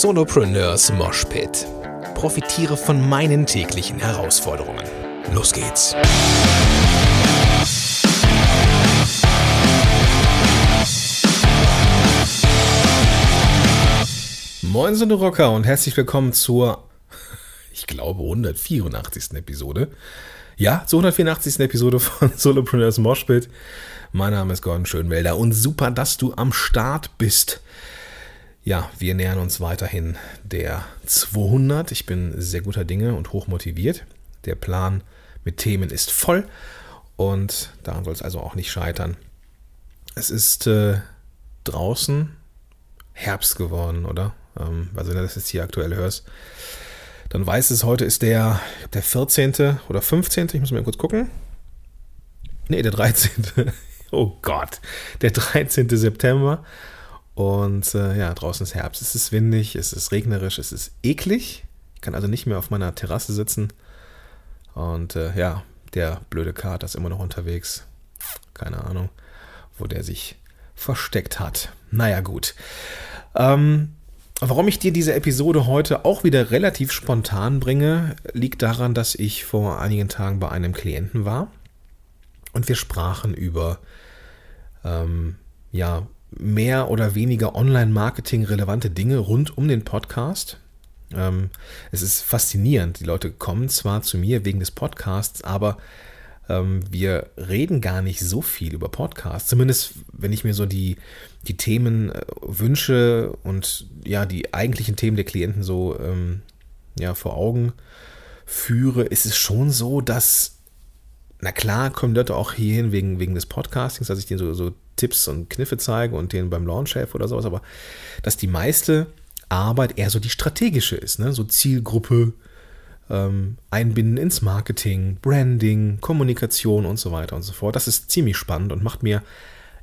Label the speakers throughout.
Speaker 1: Solopreneurs Moshpit. Profitiere von meinen täglichen Herausforderungen. Los geht's.
Speaker 2: Moin Sonne Rocker und herzlich willkommen zur, ich glaube, 184. Episode. Ja, zur 184. Episode von Solopreneurs Moshpit. Mein Name ist Gordon Schönwelder und super, dass du am Start bist. Ja, wir nähern uns weiterhin der 200. Ich bin sehr guter Dinge und hoch motiviert. Der Plan mit Themen ist voll und daran soll es also auch nicht scheitern. Es ist äh, draußen Herbst geworden, oder? Ähm, also wenn du das jetzt hier aktuell hörst, dann weißt es, heute ist der, der 14. oder 15. Ich muss mal kurz gucken. Nee, der 13. oh Gott, der 13. September. Und äh, ja, draußen ist Herbst. Es ist windig, es ist regnerisch, es ist eklig. Ich kann also nicht mehr auf meiner Terrasse sitzen. Und äh, ja, der blöde Kater ist immer noch unterwegs. Keine Ahnung, wo der sich versteckt hat. Naja, gut. Ähm, warum ich dir diese Episode heute auch wieder relativ spontan bringe, liegt daran, dass ich vor einigen Tagen bei einem Klienten war. Und wir sprachen über ähm, ja, mehr oder weniger Online-Marketing relevante Dinge rund um den Podcast. Ähm, es ist faszinierend. Die Leute kommen zwar zu mir wegen des Podcasts, aber ähm, wir reden gar nicht so viel über Podcasts. Zumindest, wenn ich mir so die, die Themen äh, wünsche und ja, die eigentlichen Themen der Klienten so ähm, ja, vor Augen führe, ist es schon so, dass na klar, kommen Leute auch hierhin wegen, wegen des Podcastings, dass ich denen so, so Tipps und Kniffe zeige und denen beim Launch helfe oder sowas, aber dass die meiste Arbeit eher so die strategische ist, ne? so Zielgruppe, ähm, Einbinden ins Marketing, Branding, Kommunikation und so weiter und so fort. Das ist ziemlich spannend und macht mir,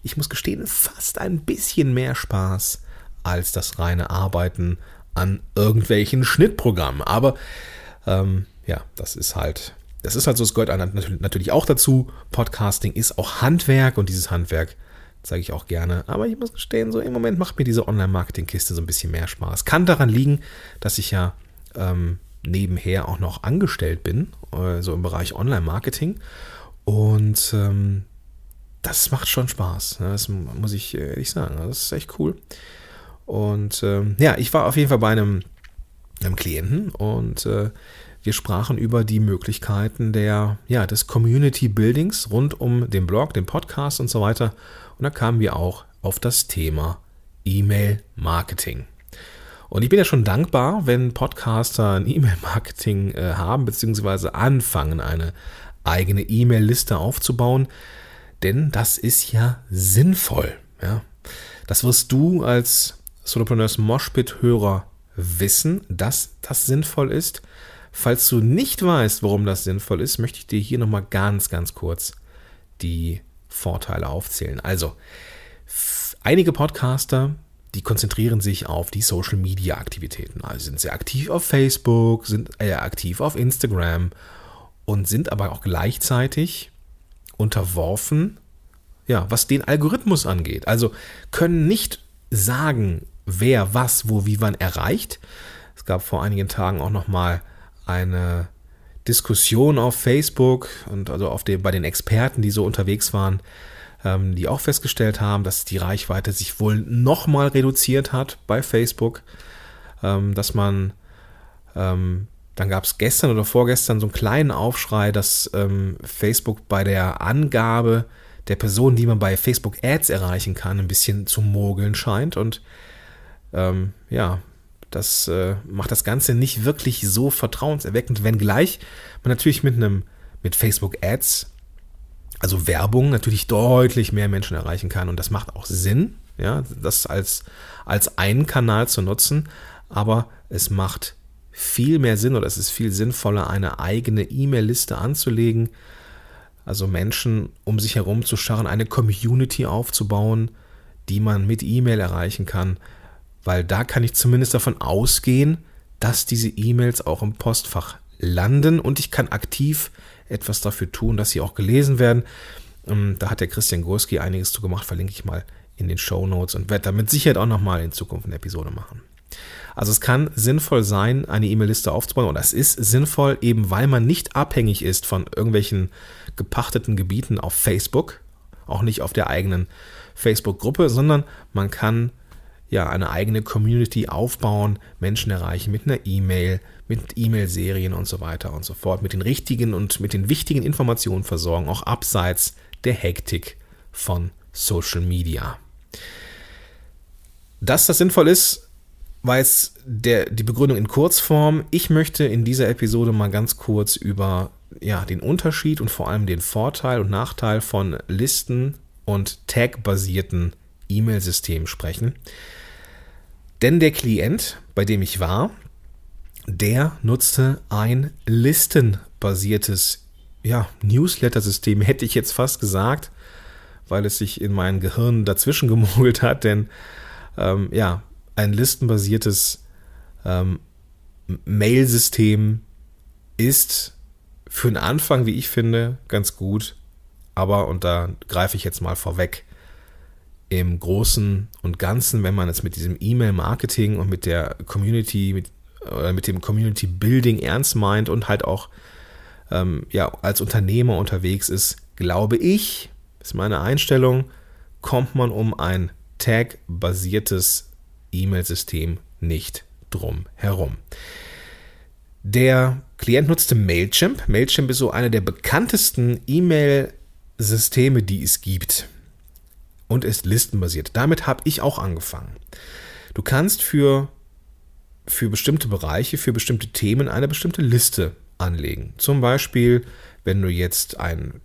Speaker 2: ich muss gestehen, fast ein bisschen mehr Spaß als das reine Arbeiten an irgendwelchen Schnittprogrammen. Aber ähm, ja, das ist halt das ist halt so, es gehört natürlich auch dazu. Podcasting ist auch Handwerk und dieses Handwerk zeige ich auch gerne. Aber ich muss gestehen, so im Moment macht mir diese Online-Marketing-Kiste so ein bisschen mehr Spaß. Kann daran liegen, dass ich ja ähm, nebenher auch noch angestellt bin, äh, so im Bereich Online-Marketing. Und ähm, das macht schon Spaß. Ne? Das muss ich ehrlich sagen. Das ist echt cool. Und ähm, ja, ich war auf jeden Fall bei einem, einem Klienten und äh, wir sprachen über die Möglichkeiten der, ja, des Community Buildings rund um den Blog, den Podcast und so weiter. Und da kamen wir auch auf das Thema E-Mail Marketing. Und ich bin ja schon dankbar, wenn Podcaster ein E-Mail-Marketing äh, haben, beziehungsweise anfangen, eine eigene E-Mail-Liste aufzubauen. Denn das ist ja sinnvoll. Ja? Das wirst du als Solopreneurs Moshpit-Hörer wissen, dass das sinnvoll ist. Falls du nicht weißt, warum das sinnvoll ist, möchte ich dir hier nochmal ganz, ganz kurz die Vorteile aufzählen. Also, einige Podcaster, die konzentrieren sich auf die Social Media Aktivitäten. Also sind sehr aktiv auf Facebook, sind eher aktiv auf Instagram und sind aber auch gleichzeitig unterworfen, ja, was den Algorithmus angeht. Also können nicht sagen, wer was, wo, wie, wann erreicht. Es gab vor einigen Tagen auch noch mal eine Diskussion auf Facebook und also auf den, bei den Experten, die so unterwegs waren, ähm, die auch festgestellt haben, dass die Reichweite sich wohl nochmal reduziert hat bei Facebook, ähm, dass man, ähm, dann gab es gestern oder vorgestern so einen kleinen Aufschrei, dass ähm, Facebook bei der Angabe der Personen, die man bei Facebook Ads erreichen kann, ein bisschen zu mogeln scheint. Und ähm, ja, das äh, macht das Ganze nicht wirklich so vertrauenserweckend, wenngleich man natürlich mit einem mit Facebook Ads, also Werbung, natürlich deutlich mehr Menschen erreichen kann. Und das macht auch Sinn, ja, das als als einen Kanal zu nutzen, aber es macht viel mehr Sinn oder es ist viel sinnvoller, eine eigene E-Mail-Liste anzulegen, also Menschen um sich herum zu scharren, eine Community aufzubauen, die man mit E-Mail erreichen kann, weil da kann ich zumindest davon ausgehen, dass diese E-Mails auch im Postfach landen und ich kann aktiv etwas dafür tun, dass sie auch gelesen werden. Ähm, da hat der Christian Gurski einiges zu gemacht, verlinke ich mal in den Show Notes und werde damit Sicherheit auch nochmal in Zukunft eine Episode machen. Also es kann sinnvoll sein, eine E-Mail-Liste aufzubauen und das ist sinnvoll, eben weil man nicht abhängig ist von irgendwelchen gepachteten Gebieten auf Facebook, auch nicht auf der eigenen Facebook-Gruppe, sondern man kann ja eine eigene Community aufbauen, Menschen erreichen mit einer E-Mail, mit E-Mail-Serien und so weiter und so fort, mit den richtigen und mit den wichtigen Informationen versorgen, auch abseits der Hektik von Social Media. Dass das sinnvoll ist, weiß der, die Begründung in Kurzform. Ich möchte in dieser Episode mal ganz kurz über ja, den Unterschied und vor allem den Vorteil und Nachteil von Listen und Tag-basierten E-Mail-Systemen sprechen. Denn der Klient, bei dem ich war, der nutzte ein listenbasiertes ja, Newsletter-System, hätte ich jetzt fast gesagt, weil es sich in mein Gehirn dazwischen gemogelt hat, denn ähm, ja, ein listenbasiertes ähm, Mail-System ist für den Anfang, wie ich finde, ganz gut, aber, und da greife ich jetzt mal vorweg, im Großen und Ganzen, wenn man es mit diesem E-Mail-Marketing und mit der Community, mit, oder mit dem Community-Building ernst meint und halt auch ähm, ja, als Unternehmer unterwegs ist, glaube ich, ist meine Einstellung, kommt man um ein Tag-basiertes E-Mail-System nicht drum herum. Der Klient nutzte Mailchimp. Mailchimp ist so eine der bekanntesten E-Mail-Systeme, die es gibt und ist listenbasiert. Damit habe ich auch angefangen. Du kannst für, für bestimmte Bereiche, für bestimmte Themen eine bestimmte Liste anlegen. Zum Beispiel, wenn du jetzt ein,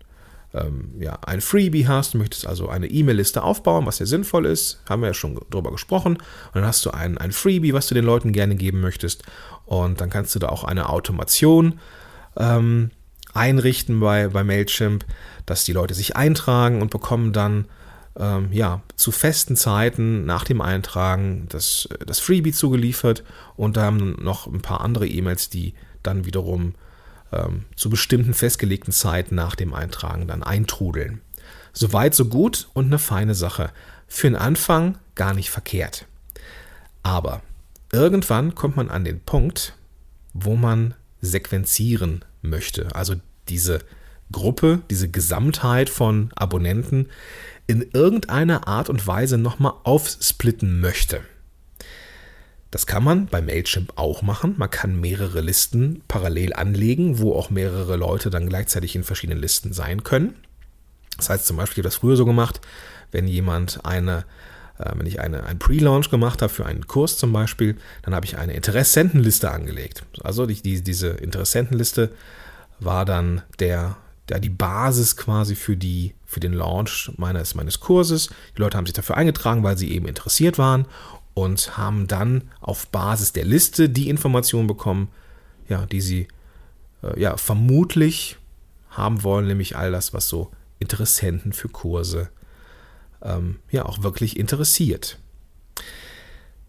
Speaker 2: ähm, ja, ein Freebie hast, möchtest also eine E-Mail-Liste aufbauen, was ja sinnvoll ist, haben wir ja schon drüber gesprochen. Und dann hast du ein, ein Freebie, was du den Leuten gerne geben möchtest. Und dann kannst du da auch eine Automation ähm, einrichten bei, bei Mailchimp, dass die Leute sich eintragen und bekommen dann ähm, ja, zu festen Zeiten nach dem Eintragen das, das Freebie zugeliefert und da haben noch ein paar andere E-Mails, die dann wiederum ähm, zu bestimmten festgelegten Zeiten nach dem Eintragen dann eintrudeln. Soweit, so gut und eine feine Sache. Für den Anfang gar nicht verkehrt. Aber irgendwann kommt man an den Punkt, wo man sequenzieren möchte. Also diese Gruppe, diese Gesamtheit von Abonnenten, in irgendeiner Art und Weise nochmal aufsplitten möchte. Das kann man bei Mailchimp auch machen. Man kann mehrere Listen parallel anlegen, wo auch mehrere Leute dann gleichzeitig in verschiedenen Listen sein können. Das heißt zum Beispiel, ich habe das früher so gemacht, wenn jemand eine, äh, wenn ich eine, einen Pre-Launch gemacht habe für einen Kurs zum Beispiel, dann habe ich eine Interessentenliste angelegt. Also die, die, diese Interessentenliste war dann der da die Basis quasi für, die, für den Launch meines, meines Kurses. Die Leute haben sich dafür eingetragen, weil sie eben interessiert waren und haben dann auf Basis der Liste die Informationen bekommen, ja, die sie äh, ja, vermutlich haben wollen, nämlich all das, was so Interessenten für Kurse ähm, ja auch wirklich interessiert.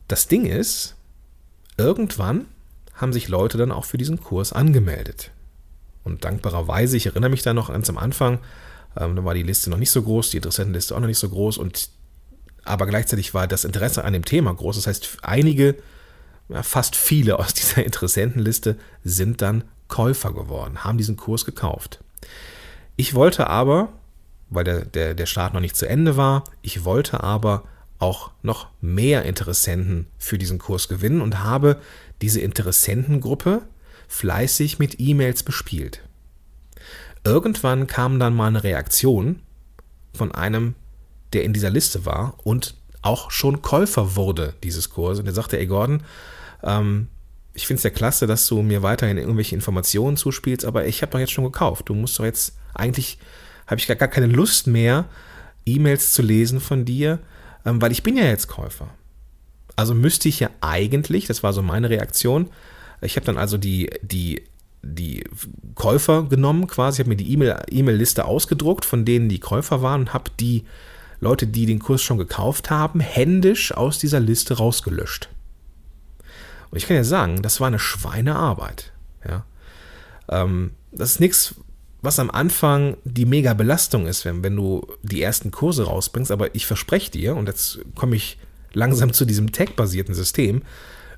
Speaker 2: Das Ding ist, irgendwann haben sich Leute dann auch für diesen Kurs angemeldet. Und dankbarerweise, ich erinnere mich da noch ganz am Anfang, ähm, da war die Liste noch nicht so groß, die Interessentenliste auch noch nicht so groß und aber gleichzeitig war das Interesse an dem Thema groß. Das heißt, einige, ja, fast viele aus dieser Interessentenliste sind dann Käufer geworden, haben diesen Kurs gekauft. Ich wollte aber, weil der, der, der Start noch nicht zu Ende war, ich wollte aber auch noch mehr Interessenten für diesen Kurs gewinnen und habe diese Interessentengruppe fleißig mit E-Mails bespielt. Irgendwann kam dann mal eine Reaktion von einem, der in dieser Liste war und auch schon Käufer wurde dieses Kurs. Und er sagte, ey Gordon, ähm, ich finde es ja klasse, dass du mir weiterhin irgendwelche Informationen zuspielst, aber ich habe doch jetzt schon gekauft. Du musst doch jetzt, eigentlich habe ich gar, gar keine Lust mehr, E-Mails zu lesen von dir, ähm, weil ich bin ja jetzt Käufer. Also müsste ich ja eigentlich, das war so meine Reaktion, ich habe dann also die, die, die Käufer genommen quasi, habe mir die E-Mail-Liste ausgedruckt, von denen die Käufer waren und habe die Leute, die den Kurs schon gekauft haben, händisch aus dieser Liste rausgelöscht. Und ich kann ja sagen, das war eine Schweinearbeit. Ja. Ähm, das ist nichts, was am Anfang die mega Belastung ist, wenn, wenn du die ersten Kurse rausbringst. Aber ich verspreche dir, und jetzt komme ich langsam zu diesem Tag-basierten System,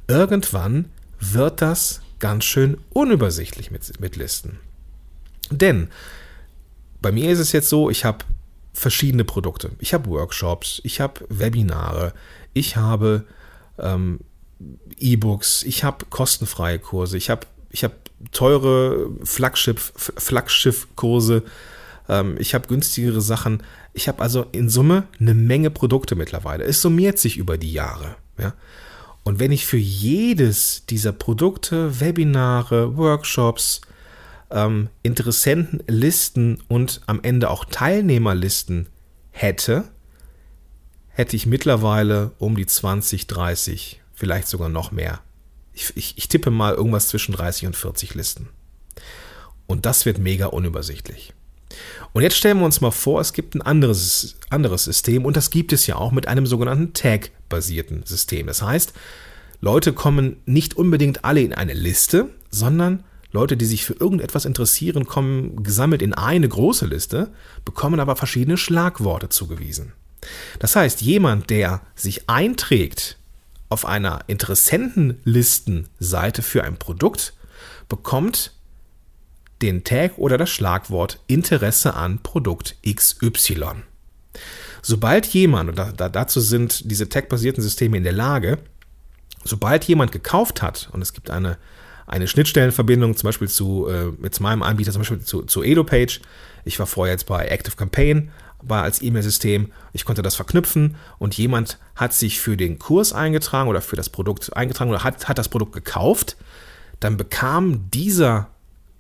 Speaker 2: irgendwann wird das ganz schön unübersichtlich mit, mit Listen. Denn bei mir ist es jetzt so, ich habe verschiedene Produkte. Ich habe Workshops, ich habe Webinare, ich habe ähm, E-Books, ich habe kostenfreie Kurse, ich habe ich hab teure Flaggschiff, Flaggschiff-Kurse, ähm, ich habe günstigere Sachen. Ich habe also in Summe eine Menge Produkte mittlerweile. Es summiert sich über die Jahre. Ja? Und wenn ich für jedes dieser Produkte, Webinare, Workshops, ähm, Interessentenlisten und am Ende auch Teilnehmerlisten hätte, hätte ich mittlerweile um die 20, 30, vielleicht sogar noch mehr. Ich, ich, ich tippe mal irgendwas zwischen 30 und 40 Listen. Und das wird mega unübersichtlich. Und jetzt stellen wir uns mal vor, es gibt ein anderes, anderes System und das gibt es ja auch mit einem sogenannten Tag-basierten System. Das heißt, Leute kommen nicht unbedingt alle in eine Liste, sondern Leute, die sich für irgendetwas interessieren, kommen gesammelt in eine große Liste, bekommen aber verschiedene Schlagworte zugewiesen. Das heißt, jemand, der sich einträgt auf einer Interessentenlistenseite für ein Produkt, bekommt den Tag oder das Schlagwort Interesse an Produkt XY. Sobald jemand, und da, dazu sind diese tag-basierten Systeme in der Lage, sobald jemand gekauft hat und es gibt eine, eine Schnittstellenverbindung zum Beispiel zu, äh, mit meinem Anbieter, zum Beispiel zu, zu EdoPage, ich war vorher jetzt bei Active Campaign, war als E-Mail-System, ich konnte das verknüpfen und jemand hat sich für den Kurs eingetragen oder für das Produkt eingetragen oder hat, hat das Produkt gekauft, dann bekam dieser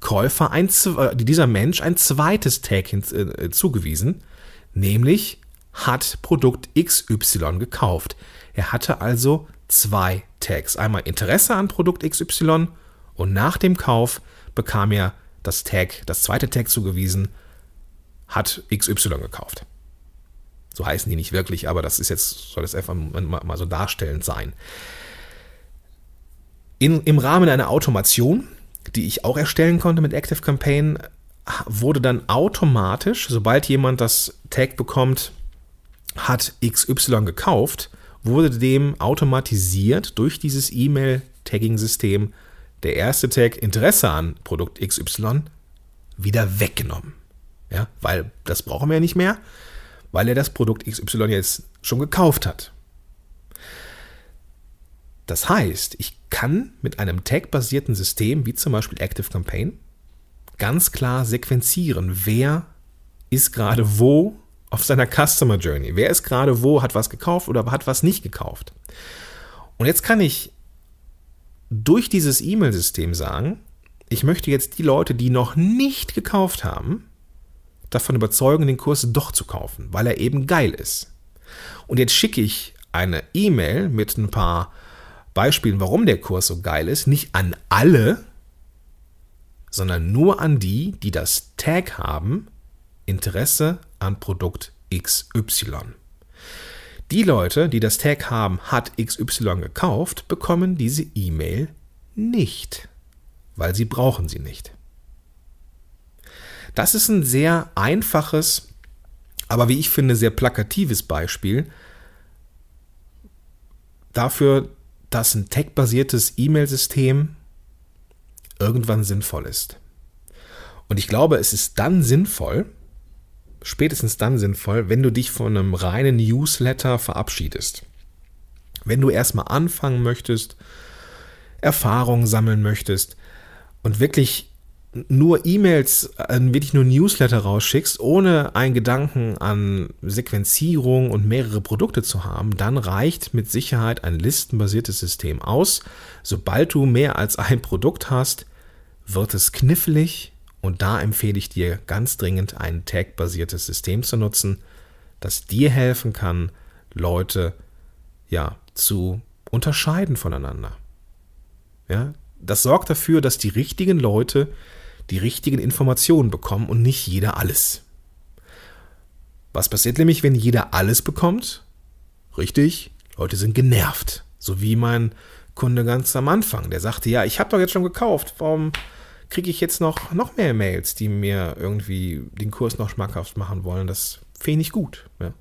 Speaker 2: Käufer, ein, äh, dieser Mensch ein zweites Tag hinzugewiesen, äh, nämlich hat Produkt XY gekauft. Er hatte also zwei Tags. Einmal Interesse an Produkt XY und nach dem Kauf bekam er das Tag, das zweite Tag zugewiesen, hat XY gekauft. So heißen die nicht wirklich, aber das ist jetzt, soll es einfach mal so darstellend sein. In, Im Rahmen einer Automation die ich auch erstellen konnte mit Active Campaign, wurde dann automatisch, sobald jemand das Tag bekommt, hat XY gekauft, wurde dem automatisiert durch dieses E-Mail-Tagging-System der erste Tag Interesse an Produkt XY wieder weggenommen. Ja, weil das brauchen wir ja nicht mehr, weil er das Produkt XY jetzt schon gekauft hat. Das heißt, ich kann mit einem Tag-basierten System, wie zum Beispiel Active Campaign, ganz klar sequenzieren, wer ist gerade wo auf seiner Customer Journey. Wer ist gerade wo, hat was gekauft oder hat was nicht gekauft. Und jetzt kann ich durch dieses E-Mail-System sagen, ich möchte jetzt die Leute, die noch nicht gekauft haben, davon überzeugen, den Kurs doch zu kaufen, weil er eben geil ist. Und jetzt schicke ich eine E-Mail mit ein paar Beispielen, warum der Kurs so geil ist, nicht an alle, sondern nur an die, die das Tag haben, Interesse an Produkt XY. Die Leute, die das Tag haben, hat XY gekauft, bekommen diese E-Mail nicht, weil sie brauchen sie nicht. Das ist ein sehr einfaches, aber wie ich finde, sehr plakatives Beispiel dafür, dass ein tech-basiertes E-Mail-System irgendwann sinnvoll ist. Und ich glaube, es ist dann sinnvoll, spätestens dann sinnvoll, wenn du dich von einem reinen Newsletter verabschiedest. Wenn du erstmal anfangen möchtest, Erfahrungen sammeln möchtest und wirklich nur E-Mails, äh, wirklich nur Newsletter rausschickst, ohne einen Gedanken an Sequenzierung und mehrere Produkte zu haben, dann reicht mit Sicherheit ein listenbasiertes System aus. Sobald du mehr als ein Produkt hast, wird es knifflig und da empfehle ich dir ganz dringend ein Tag-basiertes System zu nutzen, das dir helfen kann, Leute ja zu unterscheiden voneinander. Ja, das sorgt dafür, dass die richtigen Leute die richtigen Informationen bekommen und nicht jeder alles. Was passiert nämlich, wenn jeder alles bekommt? Richtig, Leute sind genervt. So wie mein Kunde ganz am Anfang. Der sagte, ja, ich habe doch jetzt schon gekauft. Warum kriege ich jetzt noch, noch mehr Mails, die mir irgendwie den Kurs noch schmackhaft machen wollen? Das finde ich gut. Ja.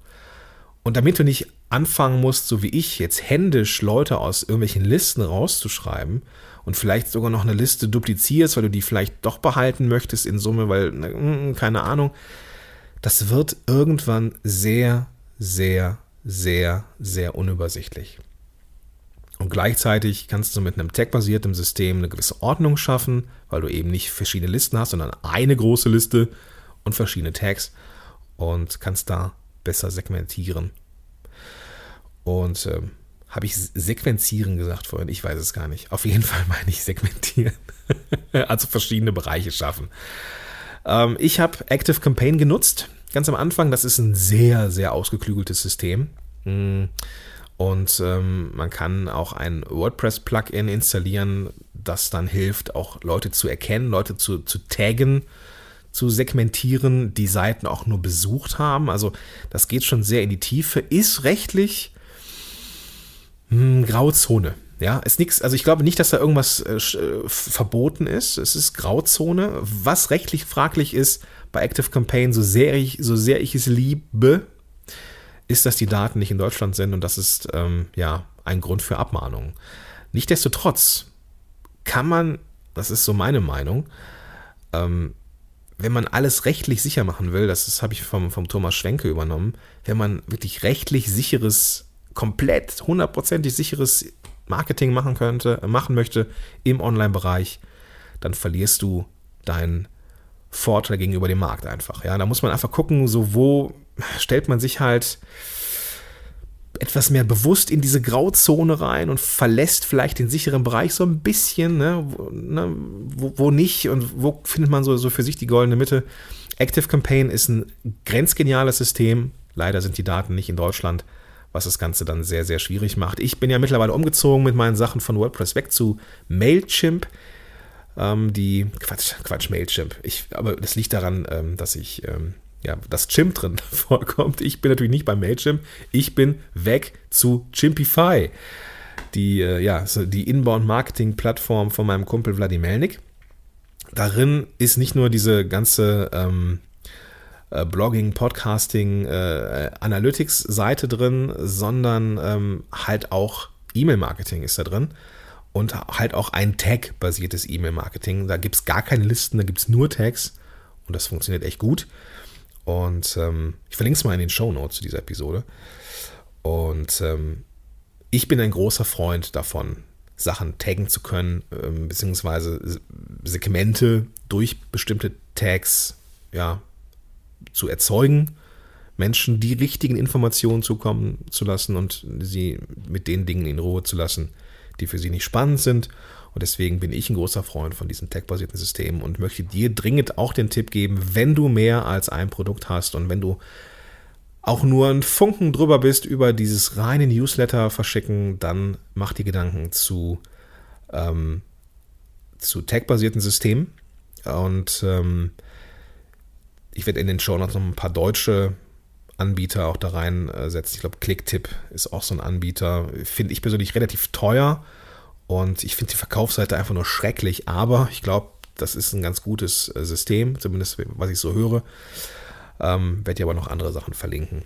Speaker 2: Und damit du nicht anfangen musst, so wie ich, jetzt händisch Leute aus irgendwelchen Listen rauszuschreiben und vielleicht sogar noch eine Liste duplizierst, weil du die vielleicht doch behalten möchtest in Summe, weil, ne, keine Ahnung, das wird irgendwann sehr, sehr, sehr, sehr unübersichtlich. Und gleichzeitig kannst du mit einem Tag-basierten System eine gewisse Ordnung schaffen, weil du eben nicht verschiedene Listen hast, sondern eine große Liste und verschiedene Tags und kannst da besser segmentieren. Und ähm, habe ich sequenzieren gesagt vorhin? Ich weiß es gar nicht. Auf jeden Fall meine ich segmentieren. also verschiedene Bereiche schaffen. Ähm, ich habe Active Campaign genutzt. Ganz am Anfang. Das ist ein sehr, sehr ausgeklügeltes System. Mm. Und ähm, man kann auch ein WordPress-Plugin installieren, das dann hilft, auch Leute zu erkennen, Leute zu, zu taggen, zu segmentieren, die Seiten auch nur besucht haben. Also das geht schon sehr in die Tiefe, ist rechtlich hm, Grauzone. Ja, ist nichts, also ich glaube nicht, dass da irgendwas äh, äh, verboten ist. Es ist Grauzone. Was rechtlich fraglich ist bei Active Campaign, so sehr ich, so sehr ich es liebe, ist, dass die Daten nicht in Deutschland sind und das ist ähm, ja ein Grund für Abmahnungen. Nichtsdestotrotz kann man, das ist so meine Meinung, ähm, wenn man alles rechtlich sicher machen will, das, das habe ich vom, vom Thomas Schwenke übernommen, wenn man wirklich rechtlich sicheres, komplett hundertprozentig sicheres Marketing machen könnte, machen möchte im Online-Bereich, dann verlierst du deinen Vorteil gegenüber dem Markt einfach. Ja, da muss man einfach gucken, so wo stellt man sich halt etwas mehr bewusst in diese Grauzone rein und verlässt vielleicht den sicheren Bereich so ein bisschen, ne, wo, ne, wo, wo, nicht und wo findet man so, so für sich die goldene Mitte. Active Campaign ist ein grenzgeniales System. Leider sind die Daten nicht in Deutschland, was das Ganze dann sehr, sehr schwierig macht. Ich bin ja mittlerweile umgezogen mit meinen Sachen von WordPress weg zu Mailchimp. Ähm, die, Quatsch, Quatsch, Mailchimp. Ich, aber das liegt daran, ähm, dass ich ähm, ja, das Chimp drin vorkommt. Ich bin natürlich nicht beim Mailchimp. Ich bin weg zu Chimpify. Die, äh, ja, die Inbound-Marketing-Plattform von meinem Kumpel Wladimir Melnik. Darin ist nicht nur diese ganze ähm, äh, Blogging, Podcasting, äh, Analytics-Seite drin, sondern ähm, halt auch E-Mail-Marketing ist da drin und halt auch ein Tag-basiertes E-Mail-Marketing. Da gibt es gar keine Listen, da gibt es nur Tags und das funktioniert echt gut. Und ähm, ich verlinke es mal in den Show Notes zu dieser Episode. Und ähm, ich bin ein großer Freund davon, Sachen taggen zu können, ähm, beziehungsweise Segmente durch bestimmte Tags ja, zu erzeugen, Menschen die richtigen Informationen zukommen zu lassen und sie mit den Dingen in Ruhe zu lassen, die für sie nicht spannend sind und deswegen bin ich ein großer Freund von diesen tech-basierten Systemen und möchte dir dringend auch den Tipp geben, wenn du mehr als ein Produkt hast und wenn du auch nur ein Funken drüber bist über dieses reine Newsletter verschicken, dann mach dir Gedanken zu, ähm, zu tech-basierten Systemen. Und ähm, ich werde in den Show noch ein paar deutsche Anbieter auch da reinsetzen. Ich glaube, Clicktip ist auch so ein Anbieter. Finde ich persönlich relativ teuer und ich finde die Verkaufsseite einfach nur schrecklich, aber ich glaube, das ist ein ganz gutes äh, System, zumindest was ich so höre. Ähm, werde ich aber noch andere Sachen verlinken.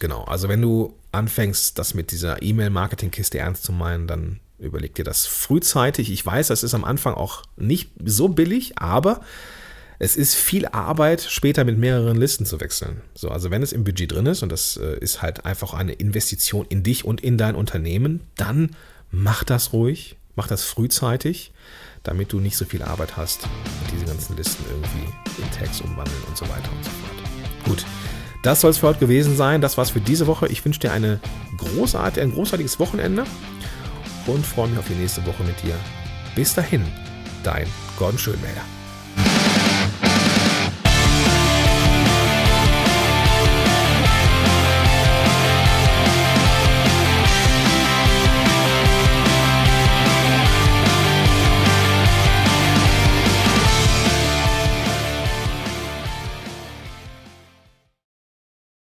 Speaker 2: Genau, also wenn du anfängst, das mit dieser E-Mail-Marketing-Kiste ernst zu meinen, dann überleg dir das frühzeitig. Ich weiß, das ist am Anfang auch nicht so billig, aber es ist viel Arbeit, später mit mehreren Listen zu wechseln. So, also wenn es im Budget drin ist und das äh, ist halt einfach eine Investition in dich und in dein Unternehmen, dann mach das ruhig, mach das frühzeitig, damit du nicht so viel Arbeit hast diese ganzen Listen irgendwie in Tags umwandeln und so weiter und so fort. Gut, das soll es für heute gewesen sein. Das war's für diese Woche. Ich wünsche dir eine großartige, ein großartiges Wochenende und freue mich auf die nächste Woche mit dir. Bis dahin, dein Gordon Schönmelder.